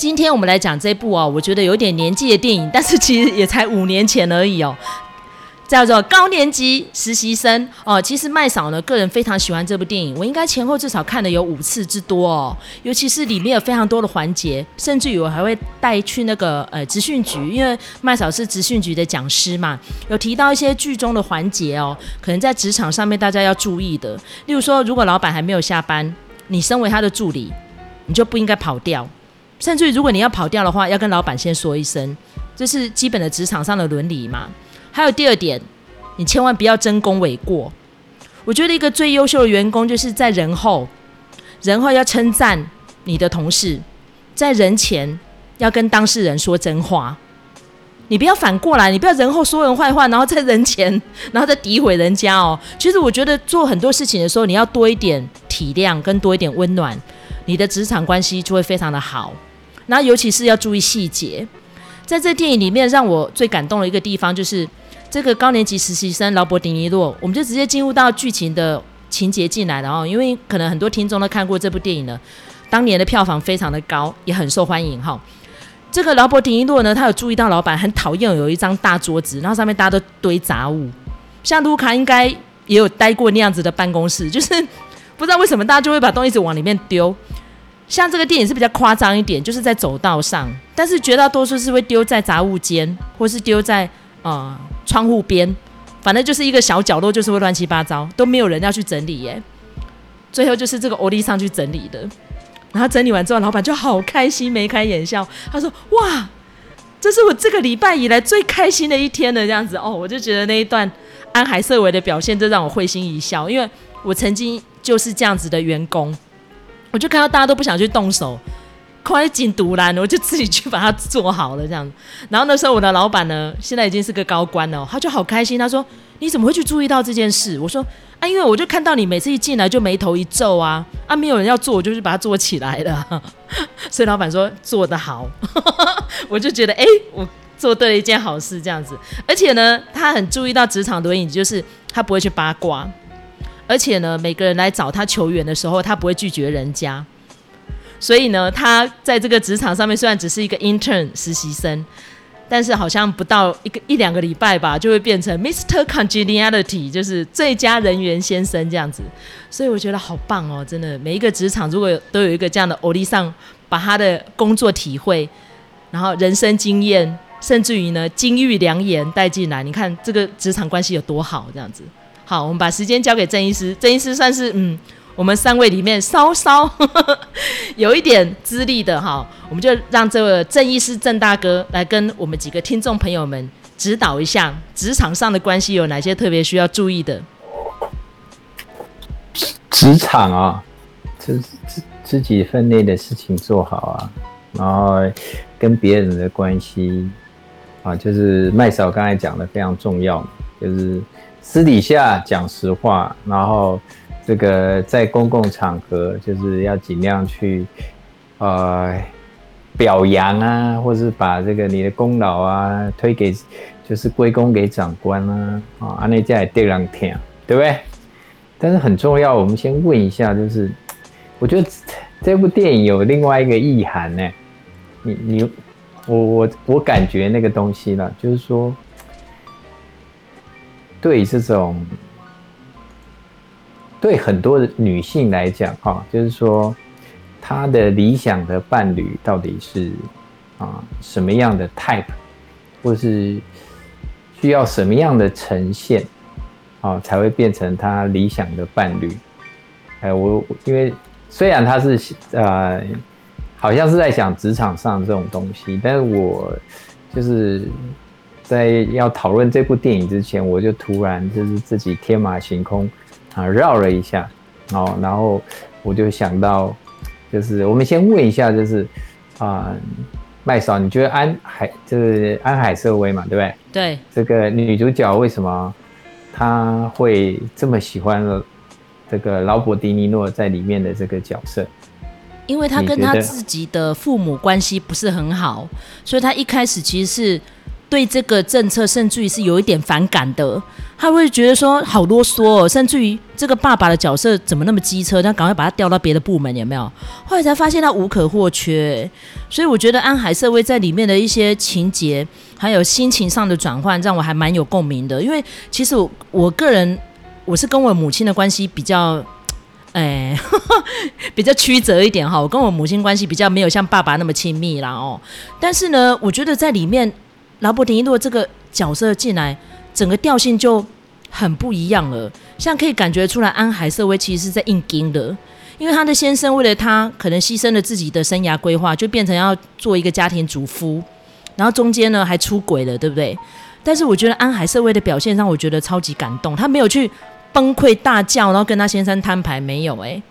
今天我们来讲这部哦，我觉得有点年纪的电影，但是其实也才五年前而已哦。叫做高年级实习生哦，其实麦嫂呢，个人非常喜欢这部电影，我应该前后至少看了有五次之多哦。尤其是里面有非常多的环节，甚至于我还会带去那个呃职训局，因为麦嫂是职训局的讲师嘛，有提到一些剧中的环节哦，可能在职场上面大家要注意的。例如说，如果老板还没有下班，你身为他的助理，你就不应该跑掉，甚至于如果你要跑掉的话，要跟老板先说一声，这是基本的职场上的伦理嘛。还有第二点，你千万不要争功诿过。我觉得一个最优秀的员工，就是在人后，人后要称赞你的同事，在人前要跟当事人说真话。你不要反过来，你不要人后说人坏话，然后在人前，然后再诋毁人家哦。其实我觉得做很多事情的时候，你要多一点体谅，跟多一点温暖，你的职场关系就会非常的好。那尤其是要注意细节。在这电影里面，让我最感动的一个地方就是。这个高年级实习生劳勃·迪尼洛，我们就直接进入到剧情的情节进来了哦。因为可能很多听众都看过这部电影了，当年的票房非常的高，也很受欢迎哈。这个劳勃·迪尼洛呢，他有注意到老板很讨厌有一张大桌子，然后上面大家都堆杂物。像卢卡应该也有待过那样子的办公室，就是不知道为什么大家就会把东西一直往里面丢。像这个电影是比较夸张一点，就是在走道上，但是绝大多数是会丢在杂物间，或是丢在。啊、呃，窗户边，反正就是一个小角落，就是会乱七八糟，都没有人要去整理耶。最后就是这个欧丽上去整理的，然后整理完之后，老板就好开心，眉开眼笑。他说：“哇，这是我这个礼拜以来最开心的一天了。”这样子哦，我就觉得那一段安海瑟薇的表现，就让我会心一笑，因为我曾经就是这样子的员工，我就看到大家都不想去动手。快进独揽，我就自己去把它做好了这样。然后那时候我的老板呢，现在已经是个高官了，他就好开心。他说：“你怎么会去注意到这件事？”我说：“啊，因为我就看到你每次一进来就眉头一皱啊，啊，没有人要做，我就去把它做起来了。”所以老板说做得好，我就觉得哎，我做对了一件好事这样子。而且呢，他很注意到职场伦理，就是他不会去八卦，而且呢，每个人来找他求援的时候，他不会拒绝人家。所以呢，他在这个职场上面虽然只是一个 intern 实习生，但是好像不到一个一两个礼拜吧，就会变成 Mr. Congeniality，就是最佳人员先生这样子。所以我觉得好棒哦，真的，每一个职场如果都有一个这样的欧丽桑，把他的工作体会，然后人生经验，甚至于呢金玉良言带进来，你看这个职场关系有多好，这样子。好，我们把时间交给郑医师，郑医师算是嗯。我们三位里面稍稍 有一点资历的哈，我们就让这位郑医师郑大哥来跟我们几个听众朋友们指导一下职场上的关系有哪些特别需要注意的。职场啊，自自自己分内的事情做好啊，然后跟别人的关系啊，就是麦嫂刚才讲的非常重要，就是私底下讲实话，然后。这个在公共场合就是要尽量去，呃，表扬啊，或是把这个你的功劳啊推给，就是归功给长官啊，啊，安内家也对人听，对不对？但是很重要，我们先问一下，就是我觉得这部电影有另外一个意涵呢，你你我我我感觉那个东西呢，就是说对这种。对很多的女性来讲，哈，就是说，她的理想的伴侣到底是啊什么样的 type，或是需要什么样的呈现，啊，才会变成她理想的伴侣？哎，我因为虽然他是呃，好像是在想职场上这种东西，但是我就是在要讨论这部电影之前，我就突然就是自己天马行空。啊，绕了一下，哦，然后我就想到，就是我们先问一下，就是啊，麦嫂，你觉得安海就是安海瑟薇嘛，对不对？对。这个女主角为什么她会这么喜欢这个劳勃·迪尼诺在里面的这个角色？因为她跟她自己的父母关系不是很好，所以她一开始其实是对这个政策甚至于是有一点反感的。他会觉得说好啰嗦哦，甚至于这个爸爸的角色怎么那么机车？那赶快把他调到别的部门，有没有？后来才发现他无可或缺。所以我觉得安海社会在里面的一些情节，还有心情上的转换，让我还蛮有共鸣的。因为其实我我个人，我是跟我母亲的关系比较，哎，比较曲折一点哈。我跟我母亲关系比较没有像爸爸那么亲密啦哦。但是呢，我觉得在里面，劳勃·迪尼洛这个角色进来。整个调性就很不一样了，像可以感觉出来，安海瑟薇其实是在硬撑的，因为他的先生为了他，可能牺牲了自己的生涯规划，就变成要做一个家庭主夫，然后中间呢还出轨了，对不对？但是我觉得安海瑟薇的表现让我觉得超级感动，他没有去崩溃大叫，然后跟他先生摊牌，没有诶。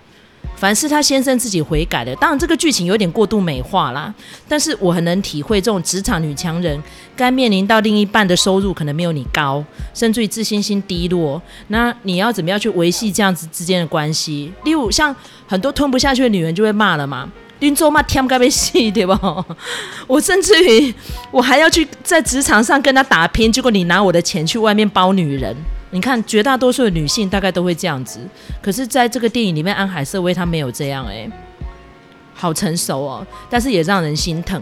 凡是他先生自己悔改的，当然这个剧情有点过度美化啦，但是我很能体会这种职场女强人该面临到另一半的收入可能没有你高，甚至于自信心低落，那你要怎么样去维系这样子之间的关系？例如像很多吞不下去的女人就会骂了嘛，你做嘛天该被戏对吧？我甚至于我还要去在职场上跟他打拼，结果你拿我的钱去外面包女人。你看，绝大多数的女性大概都会这样子，可是在这个电影里面，安海瑟薇她没有这样，哎，好成熟哦，但是也让人心疼。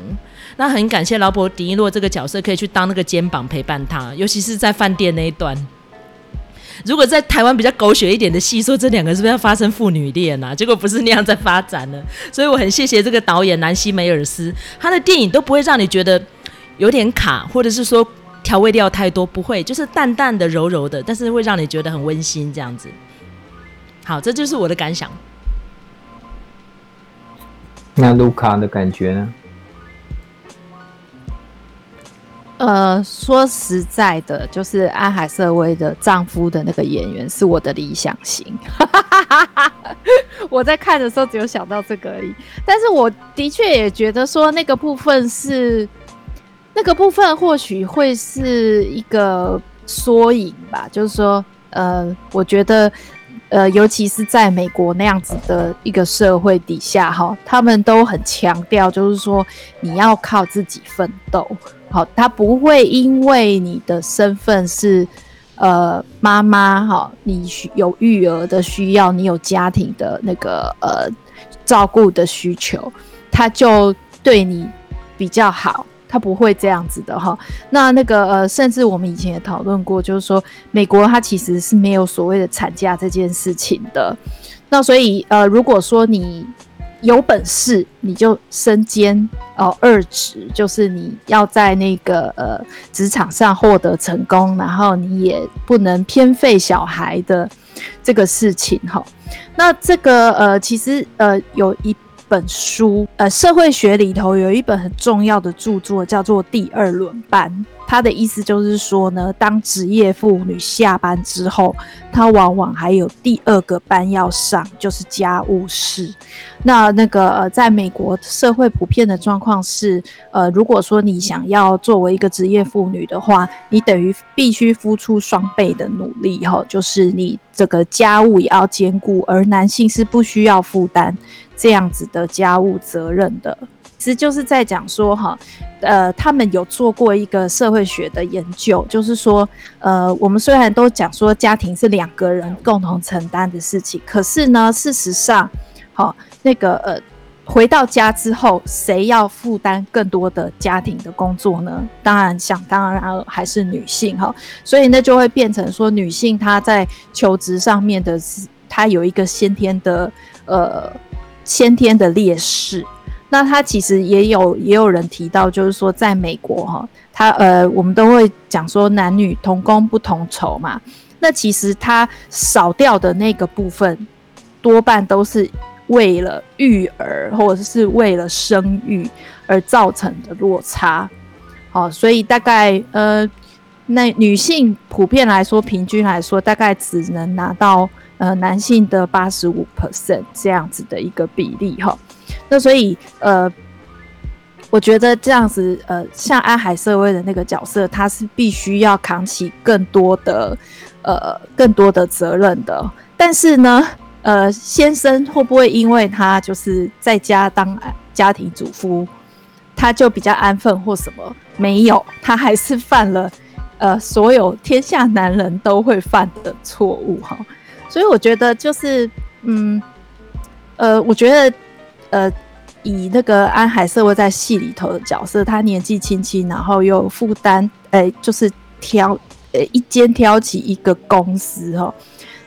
那很感谢劳勃·狄尼洛这个角色可以去当那个肩膀陪伴她，尤其是在饭店那一段。如果在台湾比较狗血一点的戏，说这两个是不是要发生父女恋啊？结果不是那样在发展呢。所以我很谢谢这个导演南希·梅尔斯，他的电影都不会让你觉得有点卡，或者是说。调味料太多不会，就是淡淡的、柔柔的，但是会让你觉得很温馨这样子。好，这就是我的感想。那卢卡的感觉呢？呃，说实在的，就是安海瑟薇的丈夫的那个演员是我的理想型。我在看的时候只有想到这个而已，但是我的确也觉得说那个部分是。那个部分或许会是一个缩影吧，就是说，呃，我觉得，呃，尤其是在美国那样子的一个社会底下，哈，他们都很强调，就是说，你要靠自己奋斗，好，他不会因为你的身份是，呃，妈妈，哈，你需有育儿的需要，你有家庭的那个呃照顾的需求，他就对你比较好。他不会这样子的哈，那那个呃，甚至我们以前也讨论过，就是说美国它其实是没有所谓的产假这件事情的。那所以呃，如果说你有本事，你就身兼哦二职，就是你要在那个呃职场上获得成功，然后你也不能偏废小孩的这个事情哈。那这个呃，其实呃有一。本书，呃，社会学里头有一本很重要的著作，叫做《第二轮班》。他的意思就是说呢，当职业妇女下班之后，她往往还有第二个班要上，就是家务事。那那个呃，在美国社会普遍的状况是，呃，如果说你想要作为一个职业妇女的话，你等于必须付出双倍的努力，哈，就是你这个家务也要兼顾，而男性是不需要负担这样子的家务责任的。其实就是在讲说哈，呃，他们有做过一个社会学的研究，就是说，呃，我们虽然都讲说家庭是两个人共同承担的事情，可是呢，事实上，好，那个呃，回到家之后，谁要负担更多的家庭的工作呢？当然，想当然还是女性哈，所以那，就会变成说，女性她在求职上面的，她有一个先天的呃先天的劣势。那他其实也有也有人提到，就是说在美国哈，他呃，我们都会讲说男女同工不同酬嘛。那其实他少掉的那个部分，多半都是为了育儿或者是为了生育而造成的落差。好，所以大概呃，那女性普遍来说，平均来说，大概只能拿到呃男性的八十五 percent 这样子的一个比例哈。那所以，呃，我觉得这样子，呃，像安海瑟薇的那个角色，他是必须要扛起更多的，呃，更多的责任的。但是呢，呃，先生会不会因为他就是在家当家庭主妇，他就比较安分或什么？没有，他还是犯了呃所有天下男人都会犯的错误哈。所以我觉得就是嗯呃，我觉得呃以那个安海瑟薇在戏里头的角色，他年纪轻轻，然后又负担哎，就是挑呃一肩挑起一个公司哈。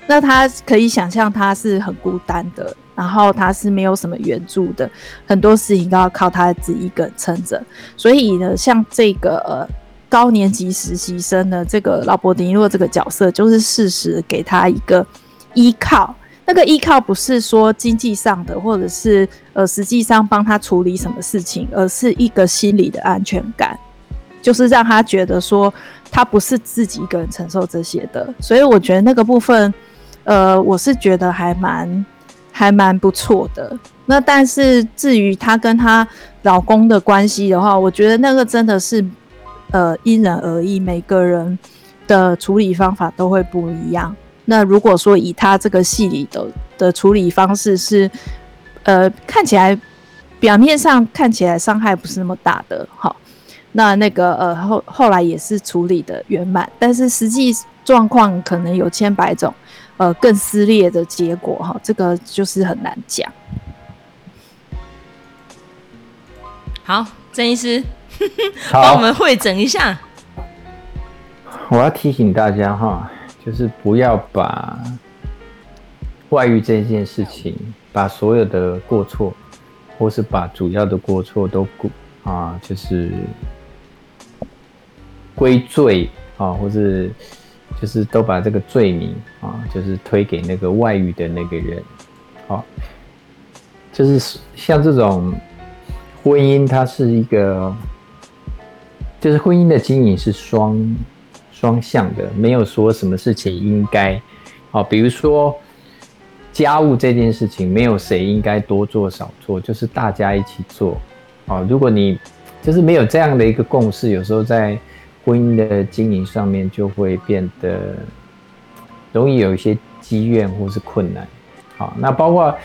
那他可以想象他是很孤单的，然后他是没有什么援助的，很多事情都要靠他自己一个人撑着。所以呢，像这个呃高年级实习生的这个劳勃·迪尼洛这个角色，就是适时给他一个依靠。那个依靠不是说经济上的，或者是呃实际上帮他处理什么事情，而是一个心理的安全感，就是让他觉得说他不是自己一个人承受这些的。所以我觉得那个部分。呃，我是觉得还蛮还蛮不错的。那但是至于她跟她老公的关系的话，我觉得那个真的是呃因人而异，每个人的处理方法都会不一样。那如果说以他这个戏里的的处理方式是呃看起来表面上看起来伤害不是那么大的，好，那那个呃后后来也是处理的圆满，但是实际状况可能有千百种。呃，更撕裂的结果哈，这个就是很难讲。好，郑医师，帮我们会诊一下。我要提醒大家哈，就是不要把外遇这件事情，把所有的过错，或是把主要的过错都归啊，就是归罪啊，或是。就是都把这个罪名啊，就是推给那个外遇的那个人，好，就是像这种婚姻，它是一个，就是婚姻的经营是双双向的，没有说什么事情应该，好，比如说家务这件事情，没有谁应该多做少做，就是大家一起做，啊，如果你就是没有这样的一个共识，有时候在。婚姻的经营上面就会变得容易有一些积怨或是困难。好，那包括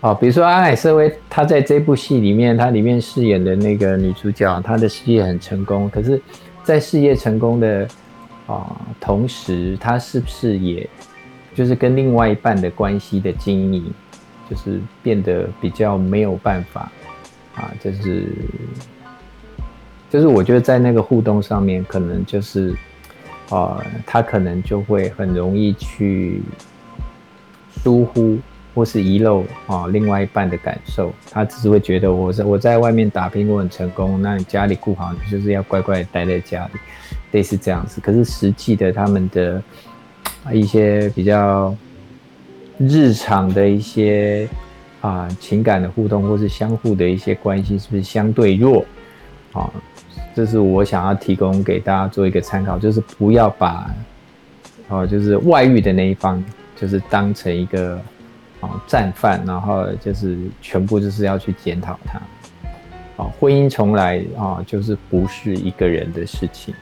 啊，比如说安海瑟薇，她在这部戏里面，她里面饰演的那个女主角，她的事业很成功。可是，在事业成功的啊同时，他是不是也就是跟另外一半的关系的经营，就是变得比较没有办法啊？就是。就是我觉得在那个互动上面，可能就是，啊、他可能就会很容易去疏忽或是遗漏啊、另外一半的感受。他只是会觉得我在我在外面打拼，我很成功，那你家里顾好，你就是要乖乖待在家里，类似这样子。可是实际的他们的一些比较日常的一些啊、情感的互动，或是相互的一些关系，是不是相对弱啊？这是我想要提供给大家做一个参考，就是不要把，哦，就是外遇的那一方，就是当成一个啊战犯，然后就是全部就是要去检讨他，啊，婚姻从来啊就是不是一个人的事情。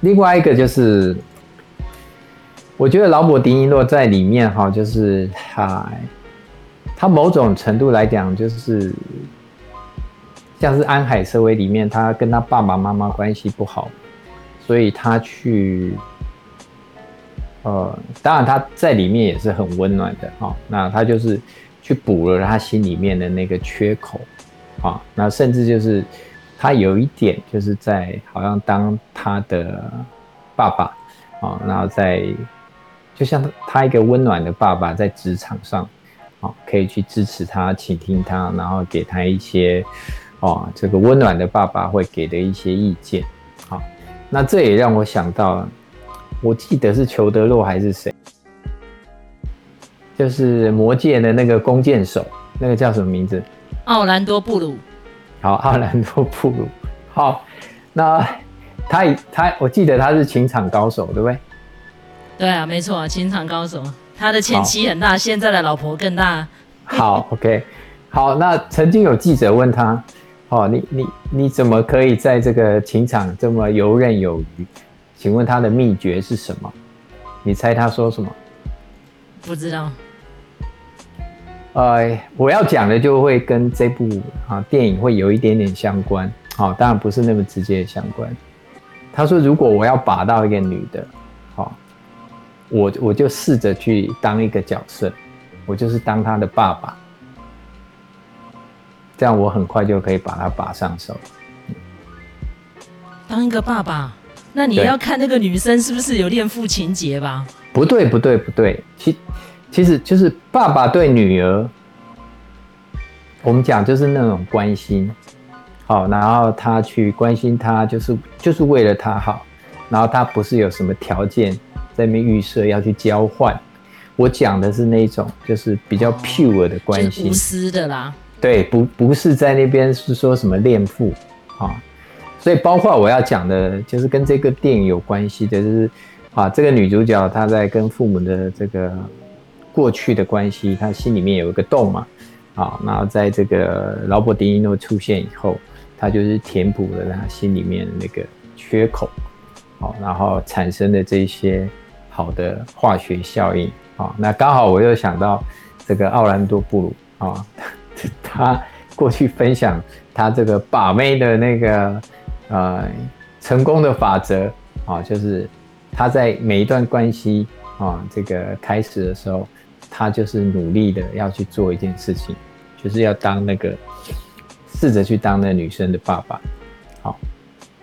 另外一个就是，我觉得劳勃·迪尼洛在里面哈，就是他，他某种程度来讲就是。像是安海瑟薇里面，他跟他爸爸妈妈关系不好，所以他去，呃，当然他在里面也是很温暖的哈、哦。那他就是去补了他心里面的那个缺口，啊、那甚至就是他有一点就是在好像当他的爸爸啊、然后在就像他一个温暖的爸爸在职场上，啊、可以去支持他、倾听他，然后给他一些。哦，这个温暖的爸爸会给的一些意见，好，那这也让我想到，我记得是裘德洛还是谁，就是魔戒的那个弓箭手，那个叫什么名字？奥兰多·布鲁。好，阿兰多·布鲁。好，那他他，我记得他是情场高手，对不对？对啊，没错，情场高手。他的前妻很大，现在的老婆更大。好，OK，好，那曾经有记者问他。哦，你你你怎么可以在这个情场这么游刃有余？请问他的秘诀是什么？你猜他说什么？不知道。呃，我要讲的就会跟这部啊电影会有一点点相关好，当然不是那么直接的相关。他说，如果我要把到一个女的，好，我我就试着去当一个角色，我就是当她的爸爸，这样我很快就可以把她把上手。当一个爸爸，那你要看那个女生是不是有恋父情节吧？不对，不对，不对，其其实就是爸爸对女儿，我们讲就是那种关心，好，然后他去关心她，就是就是为了她好，然后他不是有什么条件在那边预设要去交换，我讲的是那种就是比较 pure 的关心，就是、无私的啦，对，不不是在那边是说什么恋父啊。所以，包括我要讲的，就是跟这个电影有关系的，就是啊，这个女主角她在跟父母的这个过去的关系，他心里面有一个洞嘛，啊，然后在这个劳勃·迪尼诺出现以后，他就是填补了他心里面那个缺口，好，然后产生的这些好的化学效应，啊，那刚好我又想到这个奥兰多·布鲁。啊，他过去分享他这个把妹的那个。呃，成功的法则。啊，就是他在每一段关系啊，这个开始的时候，他就是努力的要去做一件事情，就是要当那个试着去当那女生的爸爸。好，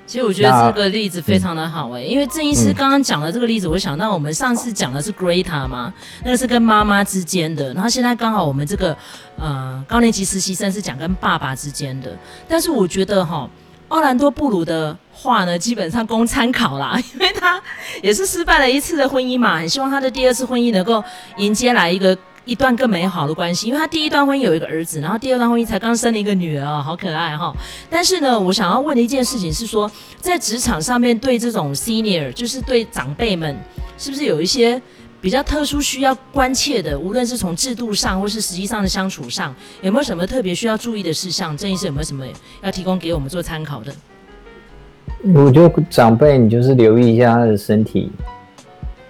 其实我觉得这个例子非常的好哎、欸，因为郑医师刚刚讲的这个例子，我想到我们上次讲的是 Greta 嘛，那个是跟妈妈之间的，然后现在刚好我们这个呃高年级实习生是讲跟爸爸之间的，但是我觉得哈。奥兰多·布鲁的话呢，基本上供参考啦，因为他也是失败了一次的婚姻嘛，很希望他的第二次婚姻能够迎接来一个一段更美好的关系。因为他第一段婚姻有一个儿子，然后第二段婚姻才刚生了一个女儿，好可爱哈。但是呢，我想要问的一件事情是说，在职场上面对这种 senior，就是对长辈们，是不是有一些？比较特殊需要关切的，无论是从制度上或是实际上的相处上，有没有什么特别需要注意的事项？郑医师有没有什么要提供给我们做参考的？我觉得长辈，你就是留意一下他的身体，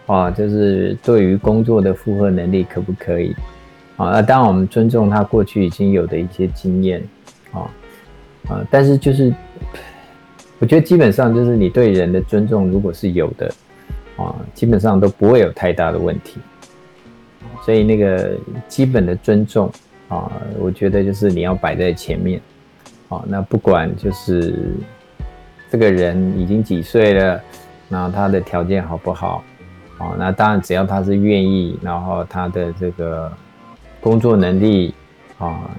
啊，就是对于工作的负荷能力可不可以？啊，那当然我们尊重他过去已经有的一些经验，啊，啊，但是就是我觉得基本上就是你对人的尊重，如果是有的。啊，基本上都不会有太大的问题，所以那个基本的尊重啊，我觉得就是你要摆在前面。啊，那不管就是这个人已经几岁了，那他的条件好不好？啊，那当然只要他是愿意，然后他的这个工作能力啊，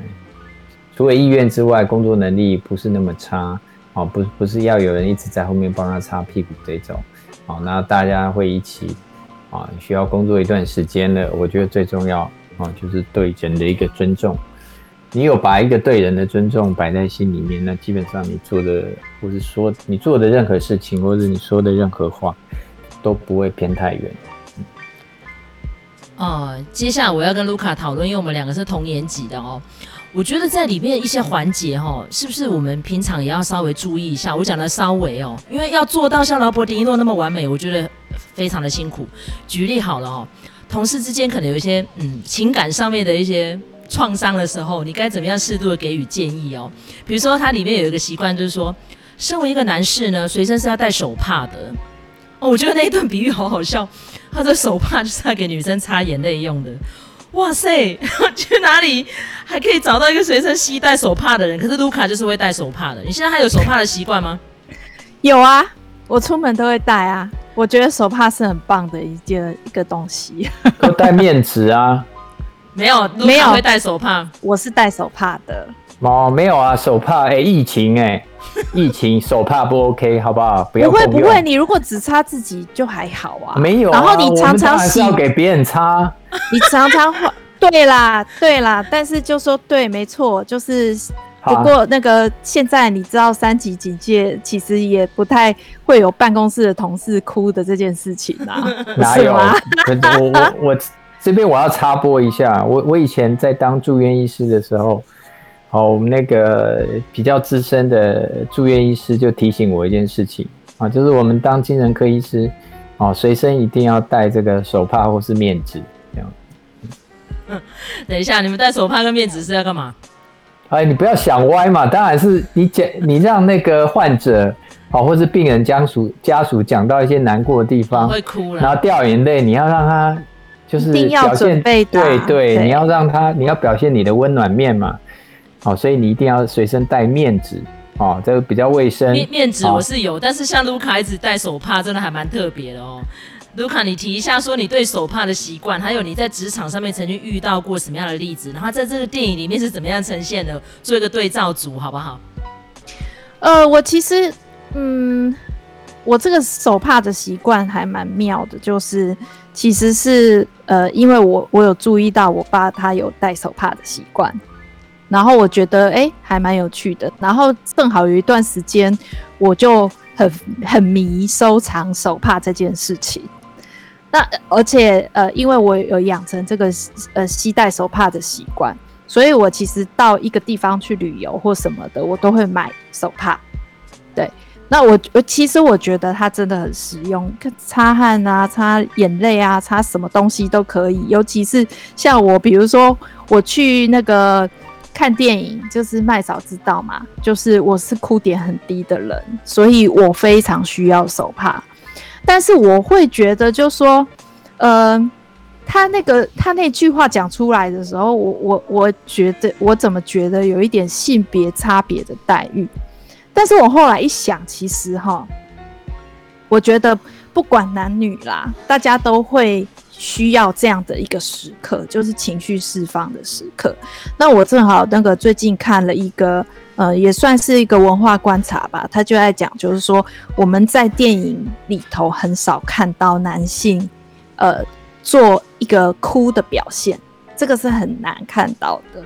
除了意愿之外，工作能力不是那么差啊，不不是要有人一直在后面帮他擦屁股这种。好，那大家会一起啊，需要工作一段时间的。我觉得最重要啊，就是对人的一个尊重。你有把一个对人的尊重摆在心里面，那基本上你做的或是说你做的任何事情，或者你说的任何话，都不会偏太远。嗯。哦，接下来我要跟卢卡讨论，因为我们两个是同年级的哦。我觉得在里面一些环节哈，是不是我们平常也要稍微注意一下？我讲的稍微哦，因为要做到像劳勃·迪尼诺那么完美，我觉得非常的辛苦。举例好了哦，同事之间可能有一些嗯情感上面的一些创伤的时候，你该怎么样适度的给予建议哦？比如说它里面有一个习惯，就是说，身为一个男士呢，随身是要带手帕的。哦，我觉得那一段比喻好好笑，他的手帕就是要给女生擦眼泪用的。哇塞，去哪里还可以找到一个随身携带手帕的人？可是卢卡就是会带手帕的。你现在还有手帕的习惯吗？有啊，我出门都会带啊。我觉得手帕是很棒的一件一个东西。要带面纸啊？没有，没有会带手帕。我是带手帕的。哦，没有啊，手帕哎、欸，疫情哎、欸，疫情手帕不 OK，好不好？不要不会不会，你如果只擦自己就还好啊。没有、啊，然后你常常洗，要给别人擦。你常常换，对啦对啦，但是就说对，没错，就是不过那个现在你知道三级警戒，其实也不太会有办公室的同事哭的这件事情啊。哪有？我我我这边我要插播一下，我我以前在当住院医师的时候。好，我们那个比较资深的住院医师就提醒我一件事情啊，就是我们当精神科医师，哦，随身一定要带这个手帕或是面纸，这样。嗯，等一下，你们带手帕跟面纸是要干嘛？哎，你不要想歪嘛，当然是你讲，你让那个患者，哦，或是病人家属家属讲到一些难过的地方，会哭了，然后掉眼泪，你要让他就是表现，对对，对，你要让他，你要表现你的温暖面嘛，好，所以你一定要随身带面纸，哦，这个比较卫生。面面纸我是有，但是像卢卡一直戴手帕，真的还蛮特别的哦。卢卡，你提一下说你对手帕的习惯，还有你在职场上面曾经遇到过什么样的例子，然后在这个电影里面是怎么样呈现的，做一个对照组，好不好？呃，我其实，嗯，我这个手帕的习惯还蛮妙的，就是其实是呃，因为我我有注意到我爸他有戴手帕的习惯，然后我觉得哎、还蛮有趣的，然后正好有一段时间我就很很迷收藏手帕这件事情。那而且呃，因为我有养成这个呃携带手帕的习惯，所以我其实到一个地方去旅游或什么的，我都会买手帕。对，那我我其实我觉得它真的很实用，擦汗啊、擦眼泪啊、擦什么东西都可以。尤其是像我，比如说我去那个看电影，就是麦嫂知道嘛，就是我是哭点很低的人，所以我非常需要手帕。但是我会觉得，就说，呃，他那个他那句话讲出来的时候，我我我觉得我怎么觉得有一点性别差别的待遇？但是我后来一想，其实哈，我觉得不管男女啦，大家都会需要这样的一个时刻，就是情绪释放的时刻。那我正好那个最近看了一个。呃，也算是一个文化观察吧。他就在讲，就是说我们在电影里头很少看到男性，呃，做一个哭的表现，这个是很难看到的。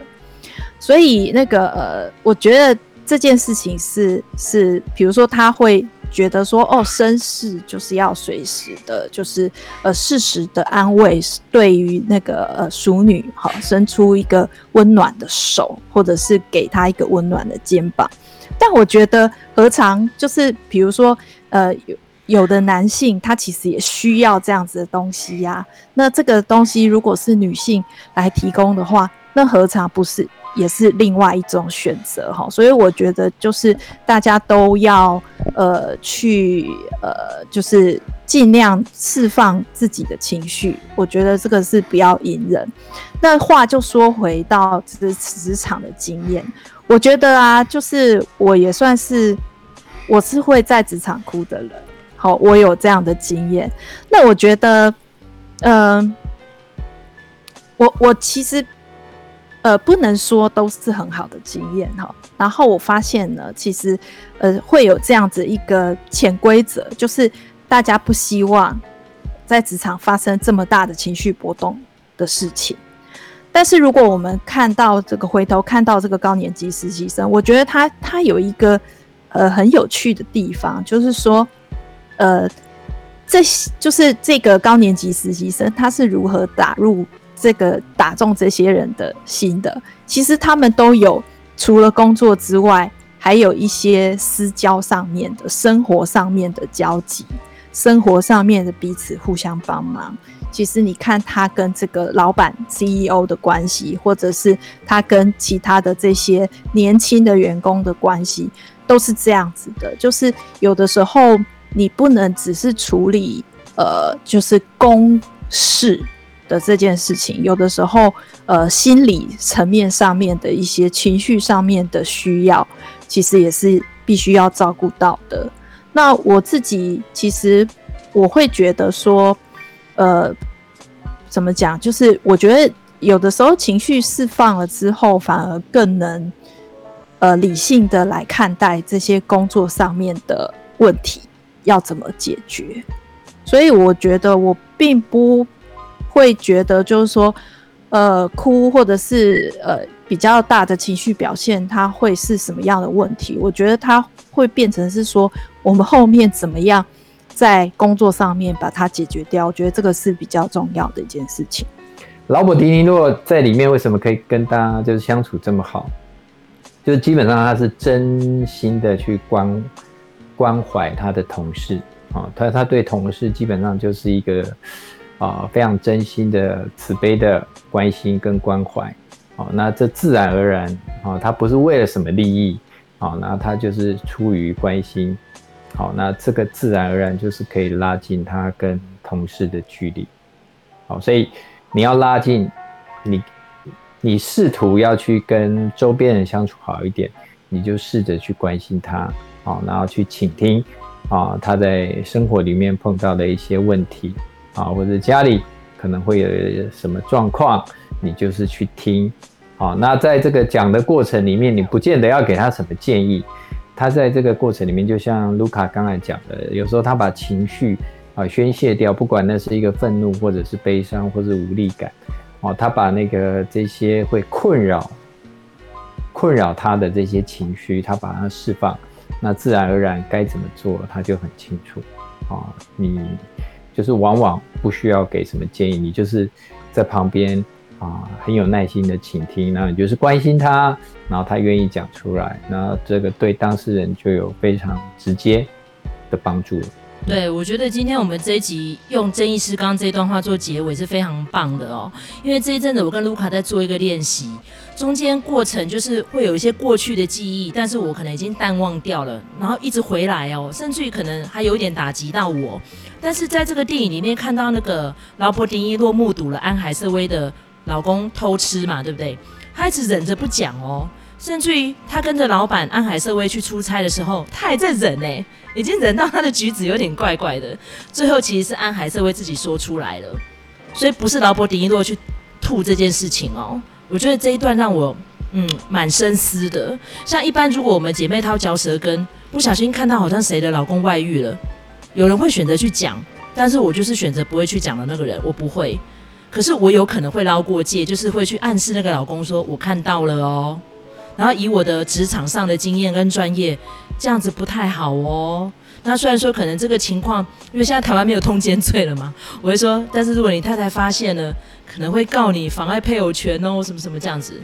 所以那个呃，我觉得这件事情是是，比如说他会。觉得说哦，绅士就是要随时的，就是呃适时的安慰，对于那个呃淑女哈，伸出一个温暖的手，或者是给她一个温暖的肩膀。但我觉得何尝就是比如说呃有有的男性他其实也需要这样子的东西呀、那这个东西如果是女性来提供的话，那何尝不是？也是另外一种选择哈，所以我觉得就是大家都要呃去呃就是尽量释放自己的情绪，我觉得这个是不要隐忍。那话就说回到这职场的经验，我觉得啊，就是我也算是我是会在职场哭的人，好，我有这样的经验。那我觉得，嗯、我我其实。呃，不能说都是很好的经验哈。然后我发现呢，其实呃会有这样子一个潜规则，就是大家不希望在职场发生这么大的情绪波动的事情。但是如果我们看到这个回头看到这个高年级实习生，我觉得他他有一个呃很有趣的地方，就是说呃这就是这个高年级实习生他是如何打入。这个打中这些人的心的，其实他们都有除了工作之外，还有一些私交上面的、生活上面的交集，生活上面的彼此互相帮忙。其实你看他跟这个老板 CEO 的关系，或者是他跟其他的这些年轻的员工的关系，都是这样子的。就是有的时候你不能只是处理呃，就是公事。的这件事情，有的时候，呃，心理层面上面的一些情绪上面的需要，其实也是必须要照顾到的。那我自己其实我会觉得说，呃，怎么讲？就是我觉得有的时候情绪释放了之后，反而更能呃理性的来看待这些工作上面的问题要怎么解决。所以我觉得我并不。会觉得就是说，呃，哭或者是呃比较大的情绪表现，它会是什么样的问题？我觉得它会变成是说，我们后面怎么样在工作上面把它解决掉？我觉得这个是比较重要的一件事情。劳勃·迪尼洛在里面为什么可以跟大家就是相处这么好？就是基本上他是真心的去关关怀他的同事啊，他他对同事基本上就是一个。啊，非常真心的、慈悲的关心跟关怀，哦，那这自然而然啊，他不是为了什么利益，好，那他就是出于关心，好，那这个自然而然就是可以拉近他跟同事的距离，好，所以你要拉近，你你试图要去跟周边人相处好一点，你就试着去关心他，好，然后去倾听啊，他在生活里面碰到的一些问题啊，或者家里可能会有什么状况。你就是去听，好，那在这个讲的过程里面，你不见得要给他什么建议。他在这个过程里面，就像卢卡刚才讲的，有时候他把情绪啊宣泄掉，不管那是一个愤怒，或者是悲伤，或是无力感，哦，他把那个这些会困扰、困扰他的这些情绪，他把它释放，那自然而然该怎么做，他就很清楚。啊，你就是往往不需要给什么建议，你就是在旁边。啊，很有耐心的倾听，那你就是关心他，然后他愿意讲出来，那这个对当事人就有非常直接的帮助。对，我觉得今天我们这一集用曾医师刚刚这段话做结尾是非常棒的哦，因为这一阵子我跟卢卡在做一个练习，中间过程就是会有一些过去的记忆，但是我可能已经淡忘掉了，然后一直回来哦，甚至于可能还有一点打击到我，但是在这个电影里面看到那个劳勃·丁一洛目睹了安海瑟薇的。老公偷吃嘛，对不对？他一直忍着不讲哦，甚至于他跟着老板安海瑟薇去出差的时候，他还在忍呢，已经忍到他的举止有点怪怪的。最后其实是安海瑟薇自己说出来了，所以不是劳勃迪尼洛去吐这件事情哦。我觉得这一段让我嗯蛮深思的。像一般如果我们姐妹掏嚼舌根，不小心看到好像谁的老公外遇了，有人会选择去讲，但是我就是选择不会去讲的那个人，我不会。可是我有可能会捞过界，就是会去暗示那个老公说：“我看到了哦。”然后以我的职场上的经验跟专业，这样子不太好哦。那虽然说可能这个情况，因为现在台湾没有通奸罪了嘛，我会说，但是如果你太太发现了，可能会告你妨碍配偶权哦，什么什么这样子。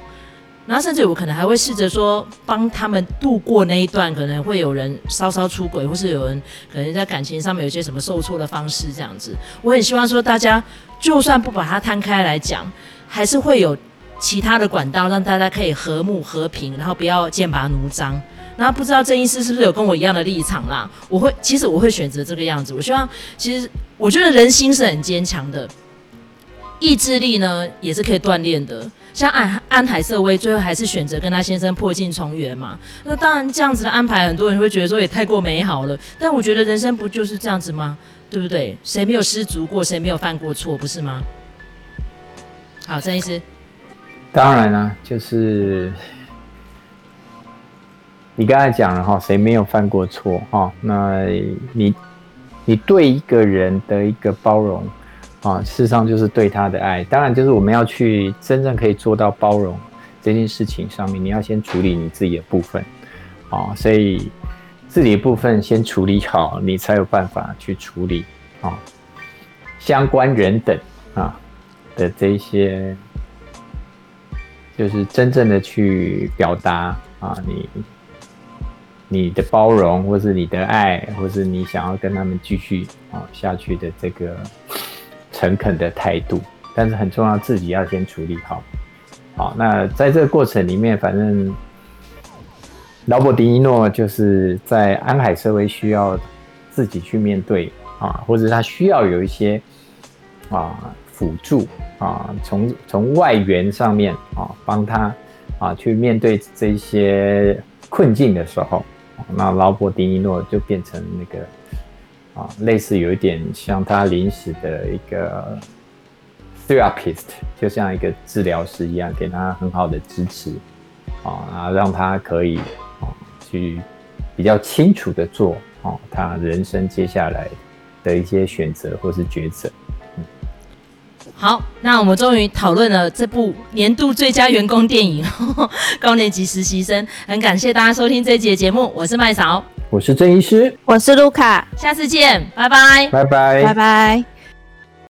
然后甚至我可能还会试着说，帮他们度过那一段，可能会有人稍稍出轨，或是有人可能在感情上面有些什么受挫的方式这样子。我很希望说，大家就算不把它摊开来讲，还是会有其他的管道让大家可以和睦和平，然后不要剑拔弩张。然后不知道郑医师是不是有跟我一样的立场啦？我会，其实我会选择这个样子。我希望，其实我觉得人心是很坚强的，意志力呢也是可以锻炼的。像安安海瑟薇最后还是选择跟他先生破镜重圆嘛？那当然这样子的安排，很多人会觉得说也太过美好了。但我觉得人生不就是这样子吗？对不对？谁没有失足过？谁没有犯过错？不是吗？好，郑医师。当然了，就是你刚才讲了哈，谁没有犯过错哈？那你你对一个人的一个包容。啊，事实上就是对他的爱。当然，就是我们要去真正可以做到包容这件事情上面，你要先处理你自己的部分。啊，所以自己部分先处理好，你才有办法去处理啊相关人等啊的这一些，就是真正的去表达啊你你的包容，或是你的爱，或是你想要跟他们继续啊下去的这个。诚恳的态度，但是很重要，自己要先处理好。好，那在这个过程里面，反正劳勃·迪尼诺就是在安海社会需要自己去面对啊，或者他需要有一些啊辅助啊，从从外援上面啊帮他啊去面对这些困境的时候，那劳勃·迪尼诺就变成那个。啊，类似有一点像他临时的一个 therapist，就像一个治疗师一样，给他很好的支持，啊，然后让他可以啊去比较清楚的做啊他人生接下来的一些选择或是抉择。嗯，好，那我们终于讨论了这部年度最佳员工电影《高年级实习生》，很感谢大家收听这一集的节目，我是麦嫂。我是郑医师，我是卢卡，下次见，拜拜，拜拜，拜拜。